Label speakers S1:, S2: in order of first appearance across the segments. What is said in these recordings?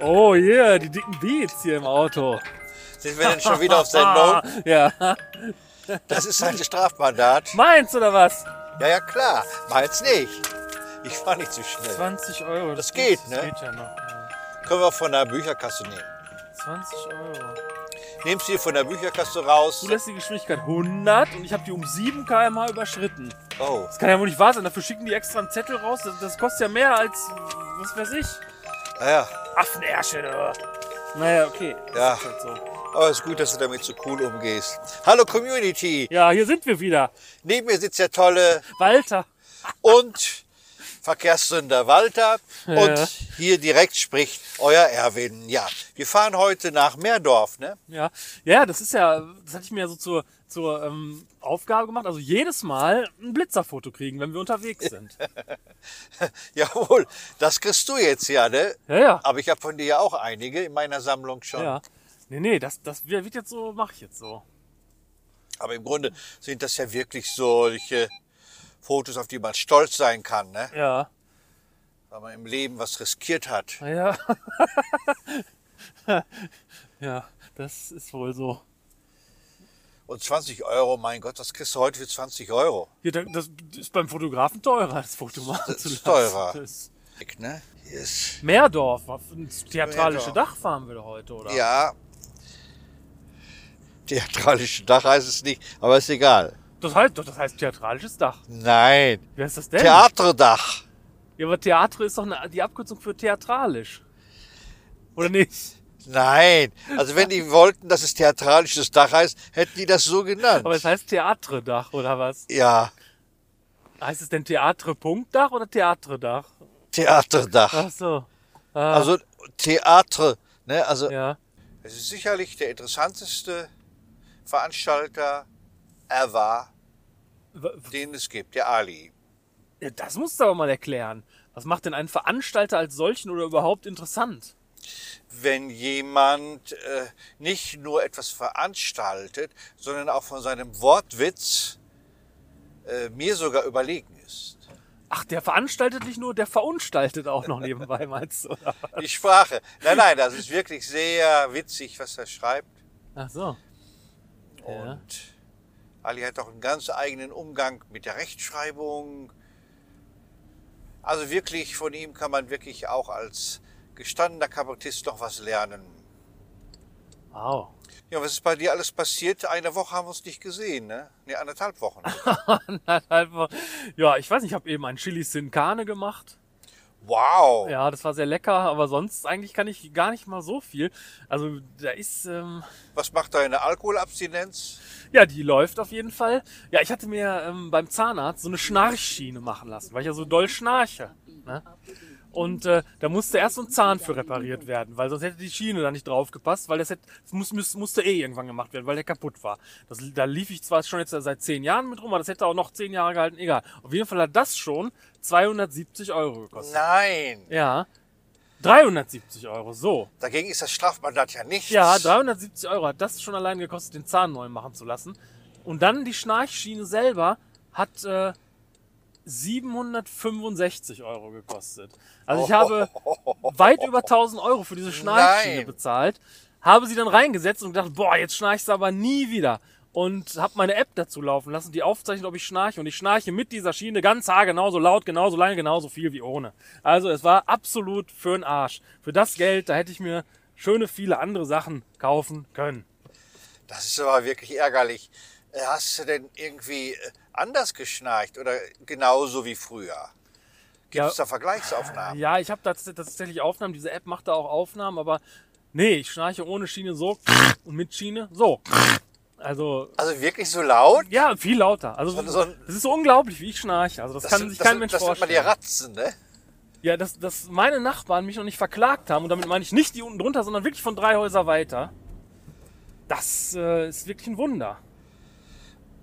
S1: Oh yeah, die dicken Beats hier im Auto.
S2: Sind wir denn schon wieder auf Sendung?
S1: ja.
S2: Das ist ein Strafmandat.
S1: Meins oder was?
S2: Ja, ja, klar. Meins nicht. Ich fahr nicht zu schnell.
S1: 20 Euro.
S2: Das geht,
S1: das
S2: ne?
S1: geht ja noch. Ja.
S2: Können wir von der Bücherkasse nehmen.
S1: 20 Euro.
S2: Nimmst du von der Bücherkasse raus.
S1: Zulässige Geschwindigkeit 100 und ich habe die um 7 km/h überschritten.
S2: Oh,
S1: Das kann ja wohl nicht wahr sein. Dafür schicken die extra einen Zettel raus. Das, das kostet ja mehr als, was weiß ich.
S2: naja.
S1: Affenärsche. Naja, okay. Das
S2: Ja.
S1: halt so.
S2: Aber es ist gut, dass du damit so cool umgehst. Hallo Community.
S1: Ja, hier sind wir wieder.
S2: Neben mir sitzt der tolle
S1: Walter.
S2: und Verkehrssünder Walter.
S1: Ja.
S2: Und hier direkt spricht euer Erwin. Ja, wir fahren heute nach Meerdorf, ne?
S1: Ja, ja, das ist ja, das hatte ich mir ja so zur, zur ähm, Aufgabe gemacht. Also jedes Mal ein Blitzerfoto kriegen, wenn wir unterwegs sind.
S2: Jawohl, das kriegst du jetzt ja, ne?
S1: Ja, ja.
S2: Aber ich habe von dir ja auch einige in meiner Sammlung schon.
S1: Ja. Nee, nee, das, das wird jetzt so, mache ich jetzt so.
S2: Aber im Grunde sind das ja wirklich solche Fotos, auf die man stolz sein kann, ne?
S1: Ja.
S2: Weil man im Leben was riskiert hat.
S1: Ja. ja, das ist wohl so.
S2: Und 20 Euro, mein Gott, was kriegst du heute für 20 Euro?
S1: Da- das ist beim Fotografen teurer, das Foto machen
S2: Das
S1: zu
S2: ist
S1: lassen.
S2: teurer.
S1: Das
S2: Ne? Hier ist,
S1: Meerdorf, ins theatralische. Dach fahren wir heute, oder?
S2: ja, theatralische Dach heißt es nicht, aber ist egal.
S1: Das heißt, doch, das heißt theatralisches Dach.
S2: Nein,
S1: Wie heißt das denn?
S2: Theaterdach.
S1: Ja, aber Theater ist doch eine, die Abkürzung für theatralisch. Oder nicht?
S2: Nein, also wenn die wollten, dass es theatralisches Dach heißt, hätten die das so genannt.
S1: Aber es heißt Theatredach, oder was?
S2: ja,
S1: Heißt es denn Theatre-Punktdach oder Theatredach?
S2: Theaterdach.
S1: Ach so. Ah,
S2: Also Theater, ne? Also
S1: ja.
S2: es ist sicherlich der interessanteste Veranstalter ever,
S1: w-
S2: den es gibt, der Ali.
S1: ja. Das musst du aber mal erklären. Was macht denn einen Veranstalter als solchen oder überhaupt interessant?
S2: Wenn jemand äh, nicht nur etwas veranstaltet, sondern auch von seinem Wortwitz äh, mir sogar überlegen ist.
S1: Ach, der veranstaltet nicht nur, der verunstaltet auch noch nebenbei, meinst du? Oder?
S2: Die Sprache. Nein, nein, das ist wirklich sehr witzig, was er schreibt.
S1: Ach so. Ja.
S2: Und Ali hat auch einen ganz eigenen Umgang mit der Rechtschreibung. Also wirklich, von ihm kann man wirklich auch als gestandener Kabarettist noch was lernen.
S1: Wow.
S2: Ja, was ist bei dir alles passiert? Eine Woche haben wir uns nicht gesehen, ne? Ne, anderthalb Wochen.
S1: Einfach, ja, ich weiß nicht, ich habe eben ein Chili Sin Carne gemacht.
S2: Wow!
S1: Ja, das war sehr lecker, aber sonst eigentlich kann ich gar nicht mal so viel. Also da ist, ähm,
S2: Was macht deine Alkoholabstinenz?
S1: ja, die läuft auf jeden Fall. Ja, ich hatte mir ähm, beim Zahnarzt so eine Schnarchschiene machen lassen, weil ich ja so doll schnarche. Ne? Und äh, da musste erst so ein Zahn für repariert werden, weil sonst hätte die Schiene da nicht drauf gepasst, weil das, hätte, das muss, muss, musste eh irgendwann gemacht werden, weil der kaputt war. Das, da lief ich zwar schon jetzt seit zehn Jahren mit rum, aber das hätte auch noch zehn Jahre gehalten, egal. Auf jeden Fall hat das schon 270 Euro gekostet.
S2: Nein!
S1: Ja. 370 Euro, so.
S2: Dagegen ist das Strafmandat ja nichts.
S1: Ja, 370 Euro hat das schon allein gekostet, den Zahn neu machen zu lassen. Und dann die Schnarchschiene selber hat äh, 765 Euro gekostet. Also ich habe weit über 1000 Euro für diese Schnarchschiene
S2: Nein.
S1: bezahlt, habe sie dann reingesetzt und gedacht, boah, jetzt schnarchst du aber nie wieder. Und habe meine App dazu laufen lassen, die aufzeichnet, ob ich schnarche. Und ich schnarche mit dieser Schiene ganz haargenau, genauso laut, genauso lange, genauso viel wie ohne. Also es war absolut für den Arsch. Für das Geld, da hätte ich mir schöne viele andere Sachen kaufen können.
S2: Das ist aber wirklich ärgerlich. Hast du denn irgendwie äh, anders geschnarcht oder genauso wie früher? Gibt
S1: Ja.
S2: es da Vergleichsaufnahmen?
S1: Ja, ich habe tatsächlich Aufnahmen. Diese App macht da auch Aufnahmen, aber nee, ich schnarche ohne Schiene so und mit Schiene so. Also
S2: Also wirklich so laut?
S1: ja, viel lauter. Also
S2: So- so ein-
S1: das ist so unglaublich, wie ich schnarche. Also das, kann sich
S2: das,
S1: kein Mensch
S2: das nennt man
S1: vorstellen.
S2: die Ratzen, ne?
S1: Ja, dass, dass meine Nachbarn mich noch nicht verklagt haben und damit meine ich nicht die unten drunter, sondern wirklich von drei Häuser weiter. Das äh, ist wirklich ein Wunder.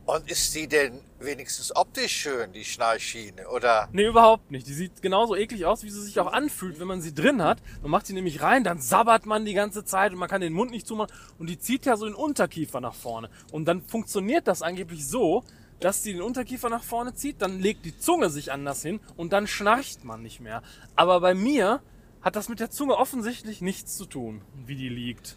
S2: Und ist die denn wenigstens optisch schön, die Schnarchschiene? Oder
S1: Nee, überhaupt nicht. Die sieht genauso eklig aus, wie sie sich auch anfühlt, wenn man sie drin hat. Man macht sie nämlich rein, dann sabbert man die ganze Zeit und man kann den Mund nicht zumachen. Und die zieht ja so den Unterkiefer nach vorne. Und dann funktioniert das angeblich so, dass sie den Unterkiefer nach vorne zieht, dann legt die Zunge sich anders hin und dann schnarcht man nicht mehr. Aber bei mir hat das mit der Zunge offensichtlich nichts zu tun, wie die liegt.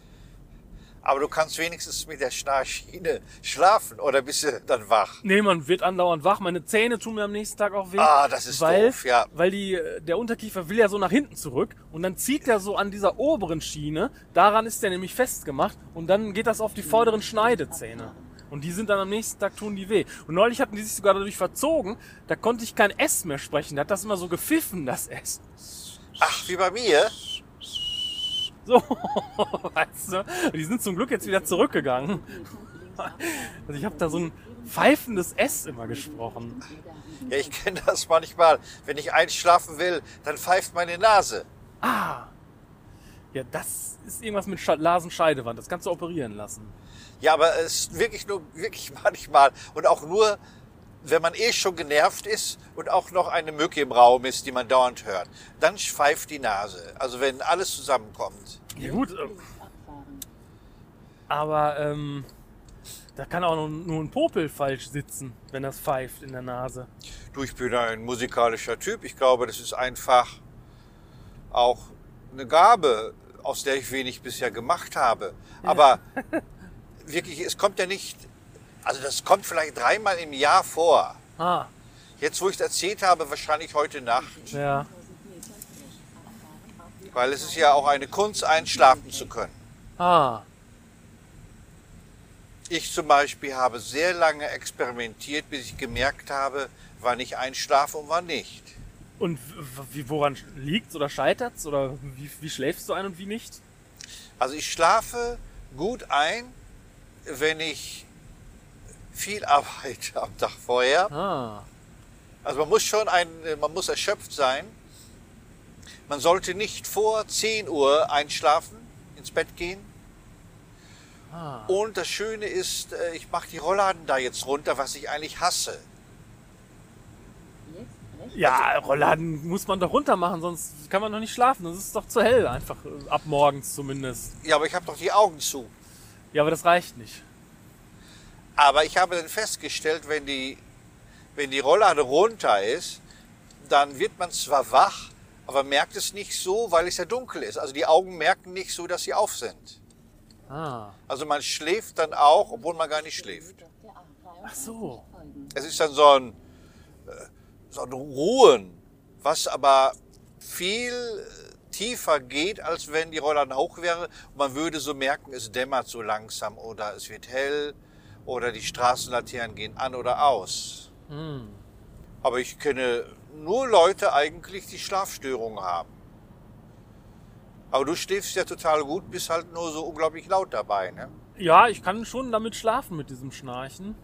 S2: Aber du kannst wenigstens mit der Schnarchschiene schlafen oder bist du dann wach?
S1: Nee, man wird andauernd wach. Meine Zähne tun mir am nächsten Tag auch weh.
S2: Ah, das ist
S1: weil,
S2: doof, ja.
S1: Weil die, der Unterkiefer will ja so nach hinten zurück und dann zieht er so an dieser oberen Schiene. Daran ist der nämlich festgemacht und dann geht das auf die vorderen Schneidezähne. Und die sind dann am nächsten Tag tun die weh. Und neulich hatten die sich sogar dadurch verzogen, da konnte ich kein S mehr sprechen. Da hat das immer so gepfiffen, das S.
S2: Ach, wie bei mir?
S1: So, weißt du? Die sind zum Glück jetzt wieder zurückgegangen. Also ich habe da so ein pfeifendes S immer gesprochen.
S2: Ja, ich kenne das manchmal. Wenn ich einschlafen will, dann pfeift meine Nase.
S1: Ah. Ja, das ist irgendwas mit Nasenscheidewand. Das kannst du operieren lassen.
S2: Ja, aber es ist wirklich nur, wirklich manchmal. Und auch nur, wenn man eh schon genervt ist und auch noch eine Mücke im Raum ist, die man dauernd hört. Dann pfeift die Nase. Also wenn alles zusammenkommt.
S1: Ja gut, äh, aber ähm, da kann auch nur, nur ein Popel falsch sitzen, wenn das pfeift in der Nase.
S2: Du, ich bin ein musikalischer Typ. Ich glaube, das ist einfach auch eine Gabe, aus der ich wenig bisher gemacht habe. Aber wirklich, es kommt ja nicht, also das kommt vielleicht dreimal im Jahr vor.
S1: Ah,
S2: Jetzt, wo ich es erzählt habe, wahrscheinlich heute Nacht,
S1: ja.
S2: weil es ist ja auch eine Kunst, einschlafen zu können.
S1: Ah,
S2: Ich zum Beispiel habe sehr lange experimentiert, bis ich gemerkt habe, wann ich einschlafe und wann nicht.
S1: und wie, woran liegt's oder scheitert's? Oder wie, wie schläfst du ein und wie nicht?
S2: Also ich schlafe gut ein, wenn ich viel arbeite am Tag vorher.
S1: Ah,
S2: Also man muss schon ein, man muss erschöpft sein. Man sollte nicht vor 10 Uhr einschlafen, ins Bett gehen.
S1: ah.
S2: Und das Schöne ist, äh, ich mache die Rollladen da jetzt runter, was ich eigentlich hasse.
S1: Ja, Rollladen muss man doch runter machen, sonst kann man doch nicht schlafen. Das ist doch zu hell, einfach äh, ab morgens zumindest.
S2: Ja, aber ich habe doch die Augen zu.
S1: Ja, aber das reicht nicht.
S2: Aber ich habe dann festgestellt, wenn die, wenn die Rolllade runter ist, dann wird man zwar wach, aber merkt es nicht so, weil es ja dunkel ist. Also die Augen merken nicht so, dass sie auf sind.
S1: Ah,
S2: Also man schläft dann auch, obwohl man gar nicht schläft.
S1: ach so.
S2: Es ist dann so ein, äh, so ein Ruhen, was aber viel äh, tiefer geht, als wenn die Rollladen hoch wäre. Und man würde so merken, es dämmert so langsam oder es wird hell oder die Straßenlaternen gehen an oder aus.
S1: Hm.
S2: Aber ich kenne nur Leute eigentlich, die Schlafstörungen haben. Aber du schläfst ja total gut, bist halt nur so unglaublich laut dabei, ne?
S1: Ja, ich kann schon damit schlafen mit diesem Schnarchen.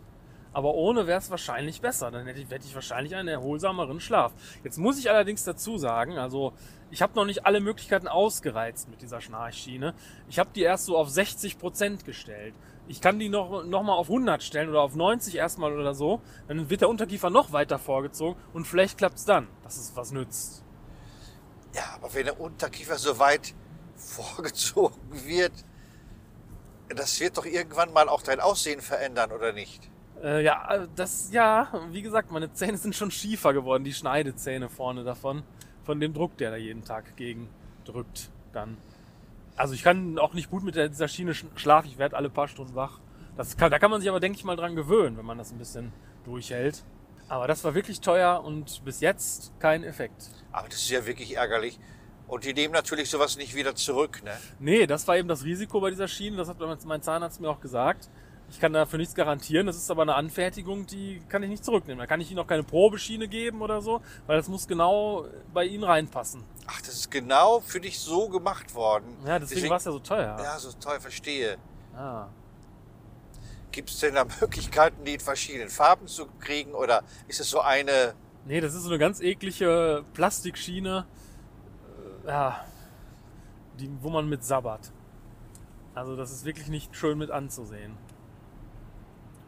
S1: Aber ohne wäre es wahrscheinlich besser. Dann hätte ich, hätte ich wahrscheinlich einen erholsameren Schlaf. Jetzt muss ich allerdings dazu sagen, also ich habe noch nicht alle Möglichkeiten ausgereizt mit dieser Schnarchschiene. Ich habe die erst so auf 60% gestellt. Ich kann die noch, noch mal auf 100 stellen oder auf 90 erstmal oder so. Dann wird der Unterkiefer noch weiter vorgezogen und vielleicht klappt's dann, dass es was nützt.
S2: Ja, aber wenn der Unterkiefer so weit vorgezogen wird, das wird doch irgendwann mal auch dein Aussehen verändern, oder nicht?
S1: Äh, ja, das, ja, wie gesagt, meine Zähne sind schon schiefer geworden, die Schneidezähne vorne davon. Von dem Druck, der da jeden Tag gegen drückt, dann. Also ich kann auch nicht gut mit der, dieser Schiene sch- schlafen, ich werde alle paar Stunden wach. Das kann, da kann man sich aber, denke ich mal, dran gewöhnen, wenn man das ein bisschen durchhält. Aber das war wirklich teuer und bis jetzt kein Effekt.
S2: Aber das ist ja wirklich ärgerlich. Und die nehmen natürlich sowas nicht wieder zurück, ne?
S1: Nee, das war eben das Risiko bei dieser Schiene, das hat mein Zahnarzt mir auch gesagt. Ich kann dafür nichts garantieren, das ist aber eine Anfertigung, die kann ich nicht zurücknehmen. Da kann ich Ihnen auch keine Probeschiene geben oder so, weil das muss genau bei Ihnen reinpassen.
S2: Ach, das ist genau für dich so gemacht worden.
S1: Ja, deswegen, war es ja so teuer.
S2: Ja, so toll, verstehe.
S1: Ah.
S2: Gibt es denn da Möglichkeiten, die in verschiedenen Farben zu kriegen? Oder ist es so eine...
S1: Nee, das ist so eine ganz eklige Plastikschiene, äh, ja, die, wo man mit sabbert. Also das ist wirklich nicht schön mit anzusehen.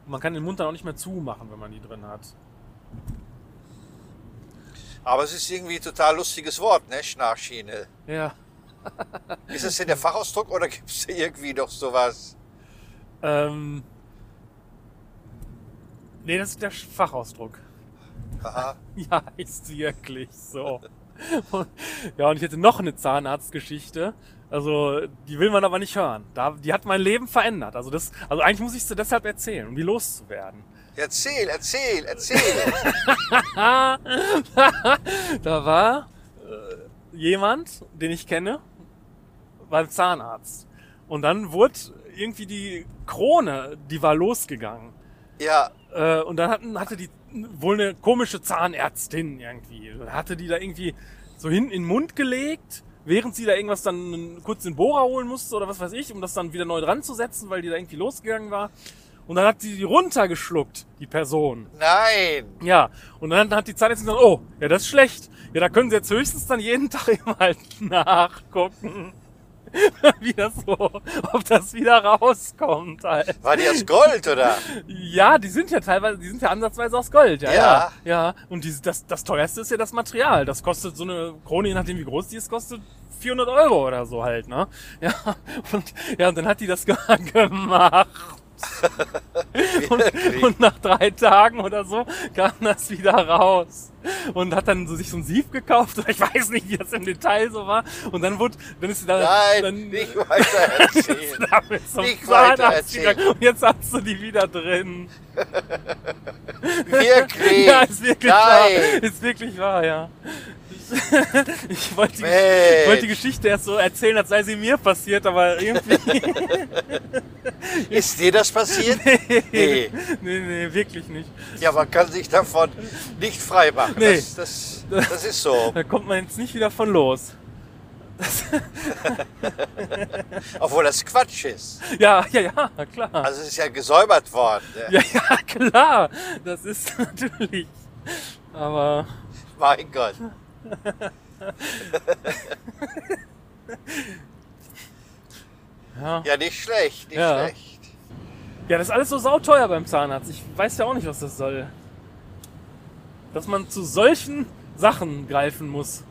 S1: Und man kann den Mund dann auch nicht mehr zumachen, wenn man die drin hat.
S2: Aber es ist irgendwie ein total lustiges Wort, ne? Schnarchschiene.
S1: Ja.
S2: Ist das denn der Fachausdruck oder gibt es da irgendwie noch sowas?
S1: Ähm, nee, das ist der Fachausdruck.
S2: Aha.
S1: Ja, ist wirklich so. Ja, und ich hätte noch eine Zahnarztgeschichte. Also, die will man aber nicht hören. Da, die hat mein Leben verändert. Also, das, also eigentlich muss ich sie deshalb erzählen, um die loszuwerden.
S2: Erzähl, erzähl, erzähl.
S1: Da war äh, jemand, den ich kenne, beim Zahnarzt. Und dann wurde irgendwie die Krone, die war losgegangen.
S2: ja,
S1: Äh, und dann hatten, hatte die wohl eine komische Zahnärztin irgendwie. Hatte die da irgendwie so hinten in den Mund gelegt, während sie da irgendwas dann kurz den Bohrer holen musste oder was weiß ich, um das dann wieder neu dran zu setzen, weil die da irgendwie losgegangen war. Und dann hat sie die runtergeschluckt, die Person.
S2: nein.
S1: Ja, und dann hat die Zahnärztin gesagt, oh, ja, das ist schlecht. Ja, da können sie jetzt höchstens dann jeden Tag eben halt nachgucken. Wie das so, ob das wieder rauskommt halt.
S2: War die aus Gold, oder?
S1: Ja, die sind ja teilweise, die sind ja ansatzweise aus Gold, ja.
S2: Ja.
S1: Ja, ja. Und die, das, das teuerste ist ja das Material. Das kostet so eine Krone, je nachdem wie groß die ist, kostet 400 Euro oder so halt, ne? Ja, und, ja, und dann hat die das ge- gemacht. Und, und nach drei Tagen oder so kam das wieder raus. Und hat dann so sich so ein Sieb gekauft. Ich weiß nicht, wie das im Detail so war. Und dann wurde, dann ist sie da,
S2: Nein,
S1: dann,
S2: nicht weiter erzählen.
S1: damit zum
S2: Nicht weiter erzählen.
S1: Und jetzt hast du die wieder drin.
S2: Wirklich?
S1: Ja, ist wirklich
S2: Nein.
S1: wahr. Ist wirklich wahr, ja. Ich wollte die, wollte die Geschichte erst so erzählen, als sei sie mir passiert, aber irgendwie.
S2: Ist dir das passiert? Nee.
S1: nee, nee, wirklich nicht.
S2: Ja, man kann sich davon nicht frei machen.
S1: Nee.
S2: Das, das, das ist so.
S1: Da kommt man jetzt nicht wieder von los.
S2: Obwohl das Quatsch ist.
S1: Ja, ja, ja, klar.
S2: Also es ist ja gesäubert worden.
S1: Ja, ja, klar. Das ist natürlich. Aber
S2: Mein Gott.
S1: Ja.
S2: Ja, nicht schlecht, nicht
S1: Ja.
S2: schlecht.
S1: Ja, das ist alles so sauteuer beim Zahnarzt. Ich weiß ja auch nicht, was das soll. Dass man zu solchen Sachen greifen muss.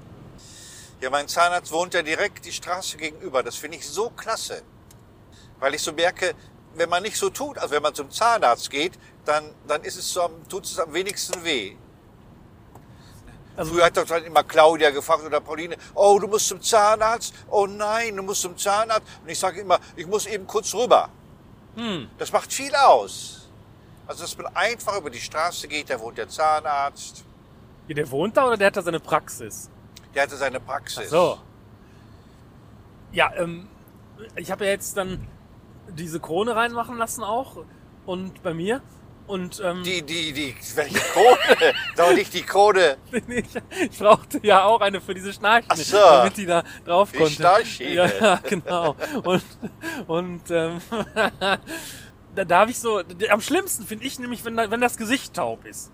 S2: Ja, mein Zahnarzt wohnt ja direkt die Straße gegenüber. Das finde ich so klasse. Weil ich so merke, wenn man nicht so tut, also wenn man zum Zahnarzt geht, dann, dann ist es so, tut es am wenigsten weh.
S1: Also-
S2: Früher hat doch dann immer Claudia gefragt oder Pauline, oh, du musst zum Zahnarzt? Oh nein, du musst zum Zahnarzt. Und ich sage immer, ich muss eben kurz rüber.
S1: Hm.
S2: Das macht viel aus. Also, dass man einfach über die Straße geht, da wohnt der Zahnarzt,
S1: Ja, der wohnt da oder der hat da seine Praxis?
S2: der hatte seine Praxis.
S1: Ach so. Ja, ähm, ich habe ja jetzt dann diese Krone reinmachen lassen auch und bei mir und ähm,
S2: Die, die, die, welche Krone? Doch nicht die Krone.
S1: ich, ich brauchte ja auch eine für diese Schnarchen,
S2: Ach so.
S1: damit die da drauf
S2: Die
S1: konnte. Ja, ja, genau. Und, und ähm, da darf ich so, am schlimmsten finde ich nämlich, wenn, da- wenn das Gesicht taub ist.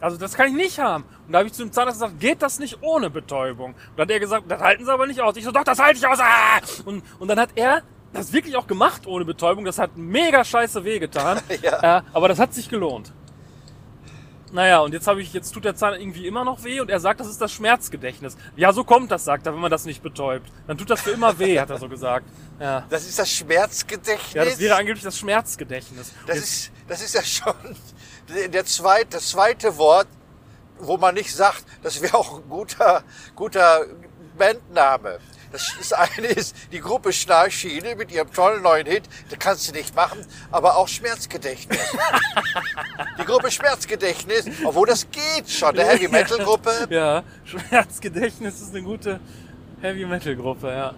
S1: Also das kann ich nicht haben. Und da habe ich zu dem Zahnarzt gesagt, geht das nicht ohne Betäubung? Und dann hat er gesagt, das halten sie aber nicht aus. Ich so, doch, das halte ich aus. Ah! Und, und dann hat er das wirklich auch gemacht ohne Betäubung. Das hat mega scheiße wehgetan.
S2: Ja.
S1: Äh, aber das hat sich gelohnt. Naja, und jetzt habe ich, jetzt tut der Zahn irgendwie immer noch weh und er sagt, das ist das Schmerzgedächtnis. Ja, so kommt das, sagt er, wenn man das nicht betäubt. Dann tut das für immer weh, hat er so gesagt. Ja.
S2: Das ist das Schmerzgedächtnis.
S1: Ja, das wäre angeblich das Schmerzgedächtnis.
S2: das,
S1: Jetzt-
S2: ist, das ist ja schon der zweite, das zweite Wort, wo man nicht sagt, das wäre auch ein guter, guter Bandname. Das, das eine ist die Gruppe Schnarchschiene mit ihrem tollen neuen Hit, das kannst du nicht machen, aber auch Schmerzgedächtnis. die Gruppe Schmerzgedächtnis, obwohl das geht schon, eine Heavy Metal Gruppe.
S1: Ja, Schmerzgedächtnis ist eine gute Heavy Metal Gruppe, ja.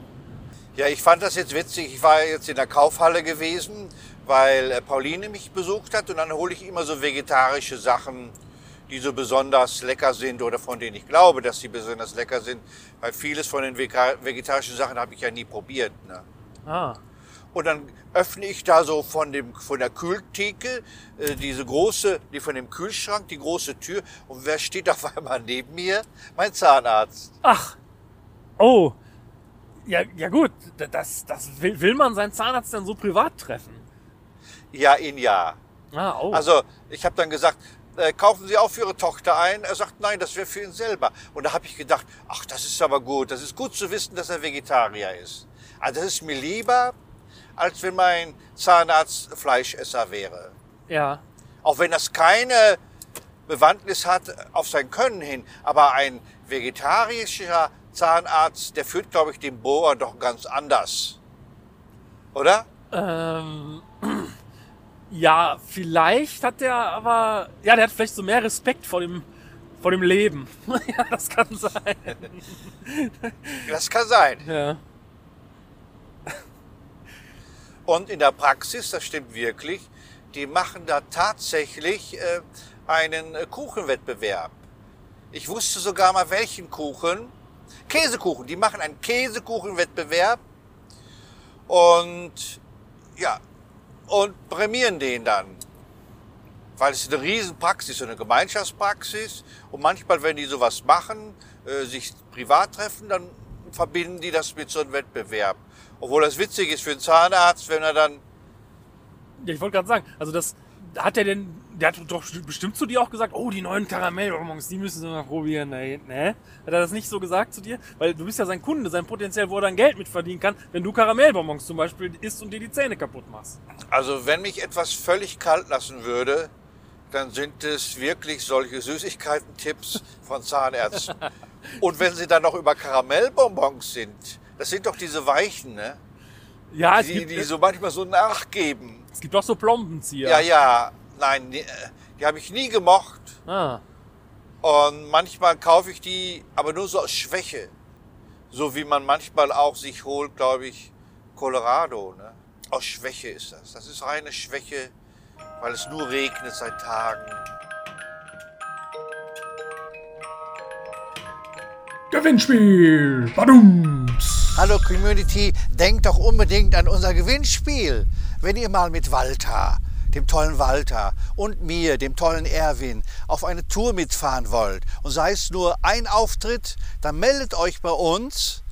S2: Ja, ich fand das jetzt witzig. Ich war jetzt in der Kaufhalle gewesen, weil äh, Pauline mich besucht hat und dann hole ich immer so vegetarische Sachen, die so besonders lecker sind oder von denen ich glaube, dass sie besonders lecker sind, weil vieles von den vegetarischen Sachen habe ich ja nie probiert. Ne?
S1: Ah.
S2: Und dann öffne ich da so von, dem, von der Kühltheke äh, diese große, die von dem Kühlschrank, die große Tür. Und wer steht auf einmal neben mir? Mein Zahnarzt.
S1: Ach. Oh. Ja, ja gut, das, das will, will man seinen Zahnarzt dann so privat treffen.
S2: Ja, in ja.
S1: Ah, oh.
S2: Also ich habe dann gesagt, äh, kaufen Sie auch für Ihre Tochter ein? Er sagt, nein, das wäre für ihn selber. Und da habe ich gedacht, ach, das ist aber gut. Das ist gut zu wissen, dass er Vegetarier ist. Also das ist mir lieber, als wenn mein Zahnarzt Fleischesser wäre.
S1: ja.
S2: Auch wenn das keine Bewandtnis hat auf sein Können hin. Aber ein vegetarischer Zahnarzt, der führt, glaube ich, den Bohrer doch ganz anders. Oder?
S1: Ähm, ja, vielleicht hat der aber, ja, der hat vielleicht so mehr Respekt vor dem, vor dem Leben. ja, das kann sein.
S2: Das kann sein.
S1: Ja.
S2: Und in der Praxis, das stimmt wirklich, die machen da tatsächlich äh, einen äh, Kuchenwettbewerb. Ich wusste sogar mal welchen Kuchen. Käsekuchen. Die machen einen Käsekuchenwettbewerb und ja und prämieren den dann, weil es ist eine Riesenpraxis, eine Gemeinschaftspraxis und manchmal, wenn die sowas machen, äh, sich privat treffen, dann verbinden die das mit so einem Wettbewerb. Obwohl das witzig ist für einen Zahnarzt, wenn er dann
S1: Ja, ich wollte gerade sagen, also das hat er denn, der hat doch bestimmt zu dir auch gesagt, oh, die neuen Karamellbonbons, die müssen sie mal probieren. Ne? Hat er das nicht so gesagt zu dir? Weil du bist ja sein Kunde, sein Potenzial, wo er dann Geld mit verdienen kann, wenn du Karamellbonbons zum Beispiel isst und dir die Zähne kaputt machst.
S2: Also wenn mich etwas völlig kalt lassen würde, dann sind es wirklich solche Süßigkeiten-Tipps von Zahnärzten. Und wenn sie dann noch über Karamellbonbons sind, das sind doch diese Weichen, ne?
S1: Ja, es
S2: Die,
S1: gibt,
S2: die so manchmal so nachgeben.
S1: es gibt auch so Plombenzieher.
S2: Ja, ja, nein, äh, die habe ich nie gemocht.
S1: Ah,
S2: Und manchmal kaufe ich die, aber nur so aus Schwäche. So wie man manchmal auch sich holt, glaube ich, Colorado. Ne? Aus Schwäche ist das. Das ist reine Schwäche, weil es nur regnet seit Tagen.
S3: Gewinnspiel. Badums.
S2: Hallo Community, denkt doch unbedingt an unser Gewinnspiel. Wenn ihr mal mit Walter, dem tollen Walter und mir, dem tollen Erwin, auf eine Tour mitfahren wollt und sei es nur ein Auftritt, dann meldet euch bei uns.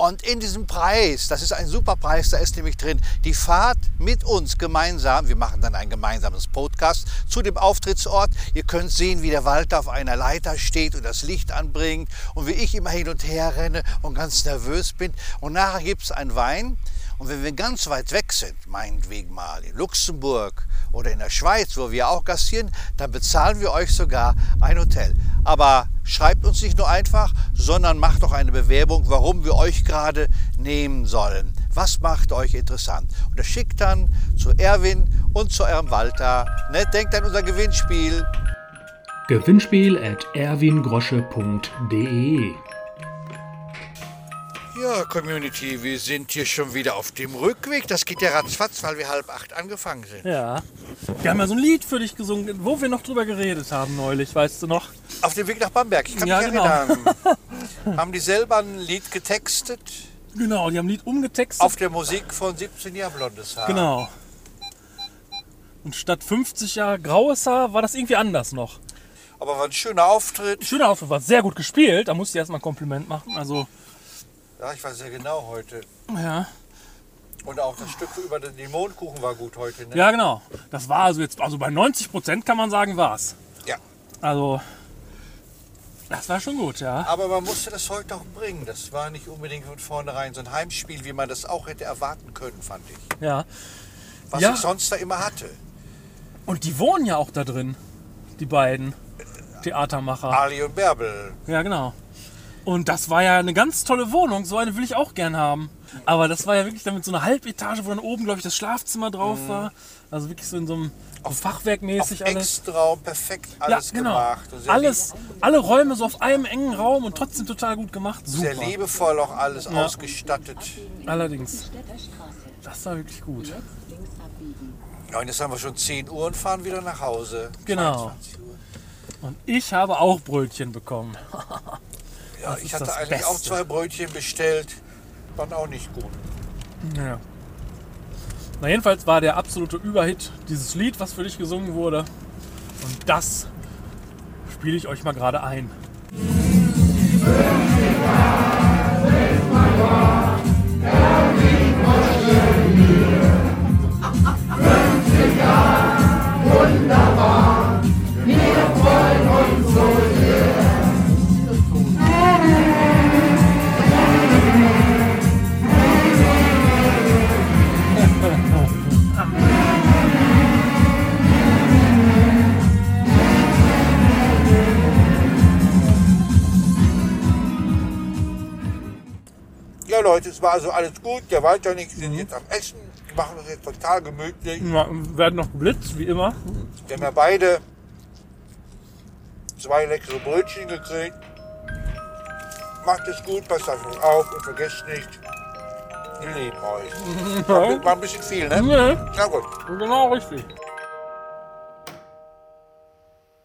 S2: Und in diesem Preis, das ist ein super Preis, da ist nämlich drin die Fahrt mit uns gemeinsam. Wir machen dann ein gemeinsames Podcast zu dem Auftrittsort. Ihr könnt sehen, wie der Walter auf einer Leiter steht und das Licht anbringt und wie ich immer hin und her renne und ganz nervös bin. Und nachher gibt es einen Wein. Und wenn wir ganz weit weg sind, meinetwegen mal in Luxemburg oder in der Schweiz, wo wir auch gastieren, dann bezahlen wir euch sogar ein Hotel. Aber schreibt uns nicht nur einfach, sondern macht auch eine Bewerbung, warum wir euch gerade nehmen sollen. Was macht euch interessant? Und das schickt dann zu Erwin und zu eurem Walter. Ne? Denkt an unser Gewinnspiel.
S3: Gewinnspiel at erwingrosche.de.
S2: Ja, Community, wir sind hier schon wieder auf dem Rückweg. Das geht ja ratzfatz, weil wir halb acht angefangen sind.
S1: ja. Wir haben ja so ein Lied für dich gesungen, wo wir noch drüber geredet haben neulich, weißt du noch?
S2: Auf dem Weg nach Bamberg, ich kann
S1: Ja,
S2: mich
S1: genau.
S2: erinnern. Haben die selber ein Lied getextet
S1: Genau, die haben ein Lied umgetextet.
S2: auf der Musik von 17 Jahre blondes Haar.
S1: Genau. Und statt 50 Jahre graues Haar war das irgendwie anders noch.
S2: Aber war ein schöner Auftritt.
S1: Schöner Auftritt, war sehr gut gespielt. Da musste ich erstmal ein Kompliment machen. Also,
S2: Ja, ich war sehr genau heute.
S1: ja.
S2: Und auch das Stück über den Mondkuchen war gut heute. Ne?
S1: Ja, genau. Das war also jetzt, also bei 90 Prozent kann man sagen, war's.
S2: ja.
S1: Also, das war schon gut, ja.
S2: Aber man musste das heute auch bringen. Das war nicht unbedingt von vornherein so ein Heimspiel, wie man das auch hätte erwarten können, fand ich.
S1: Ja.
S2: Was
S1: Ja.
S2: ich sonst da immer hatte.
S1: Und die wohnen ja auch da drin, die beiden Theatermacher.
S2: Ali und Bärbel.
S1: Ja, genau. Und das war ja eine ganz tolle Wohnung. So eine will ich auch gern haben. Aber das war ja wirklich damit so eine Halbetage, wo dann oben, glaube ich, das Schlafzimmer drauf war. Also wirklich so in so einem so fachwerkmäßig
S2: Auf
S1: alles.
S2: Extraum, perfekt alles
S1: ja, genau.
S2: gemacht. Sehr
S1: Alles, alle Räume so auf einem engen Raum und trotzdem total gut gemacht.
S2: Sehr
S1: Super.
S2: liebevoll auch alles ausgestattet.
S1: Allerdings. Das war wirklich gut.
S2: Ja, und jetzt haben wir schon 10 Uhr und fahren wieder nach Hause.
S1: Genau.
S2: 22 Uhr.
S1: Und ich habe auch Brötchen bekommen.
S2: Ja,
S1: Das
S2: ich hatte eigentlich auch
S1: Beste.
S2: zwei Brötchen bestellt. Waren auch nicht gut.
S1: Ja. Na jedenfalls war der absolute Überhit dieses Lied, was für dich gesungen wurde. Und das spiele ich euch mal gerade ein.
S2: War also alles gut, der weiter nicht, wir sind jetzt am Essen, wir machen das jetzt total gemütlich.
S1: Ja, werden noch geblitzt, wie immer.
S2: Wir haben ja beide zwei leckere Brötchen gekriegt. Macht es gut, passt auf euch auf und vergesst nicht, wir lieben euch. War ein bisschen viel, ne?
S1: Nee,
S2: Na gut.
S1: genau richtig.